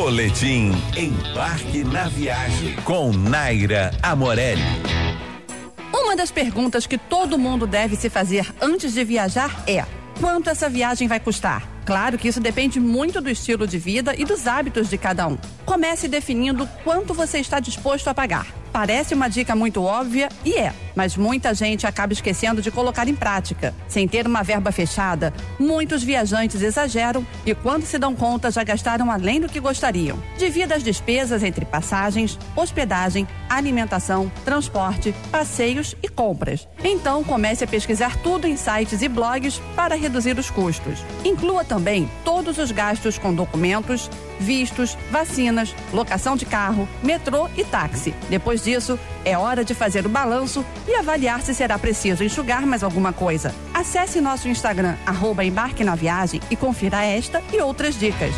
Boletim Embarque na Viagem com Naira Amorelli. Uma das perguntas que todo mundo deve se fazer antes de viajar é: quanto essa viagem vai custar? Claro que isso depende muito do estilo de vida e dos hábitos de cada um. Comece definindo quanto você está disposto a pagar. Parece uma dica muito óbvia e é, mas muita gente acaba esquecendo de colocar em prática. Sem ter uma verba fechada, muitos viajantes exageram e, quando se dão conta, já gastaram além do que gostariam. Divida as despesas entre passagens, hospedagem, alimentação, transporte, passeios e compras. Então, comece a pesquisar tudo em sites e blogs para reduzir os custos. Inclua também todos os gastos com documentos, vistos, vacinas, locação de carro, metrô e táxi. Depois disso, é hora de fazer o balanço e avaliar se será preciso enxugar mais alguma coisa. Acesse nosso Instagram, arroba embarque na viagem e confira esta e outras dicas.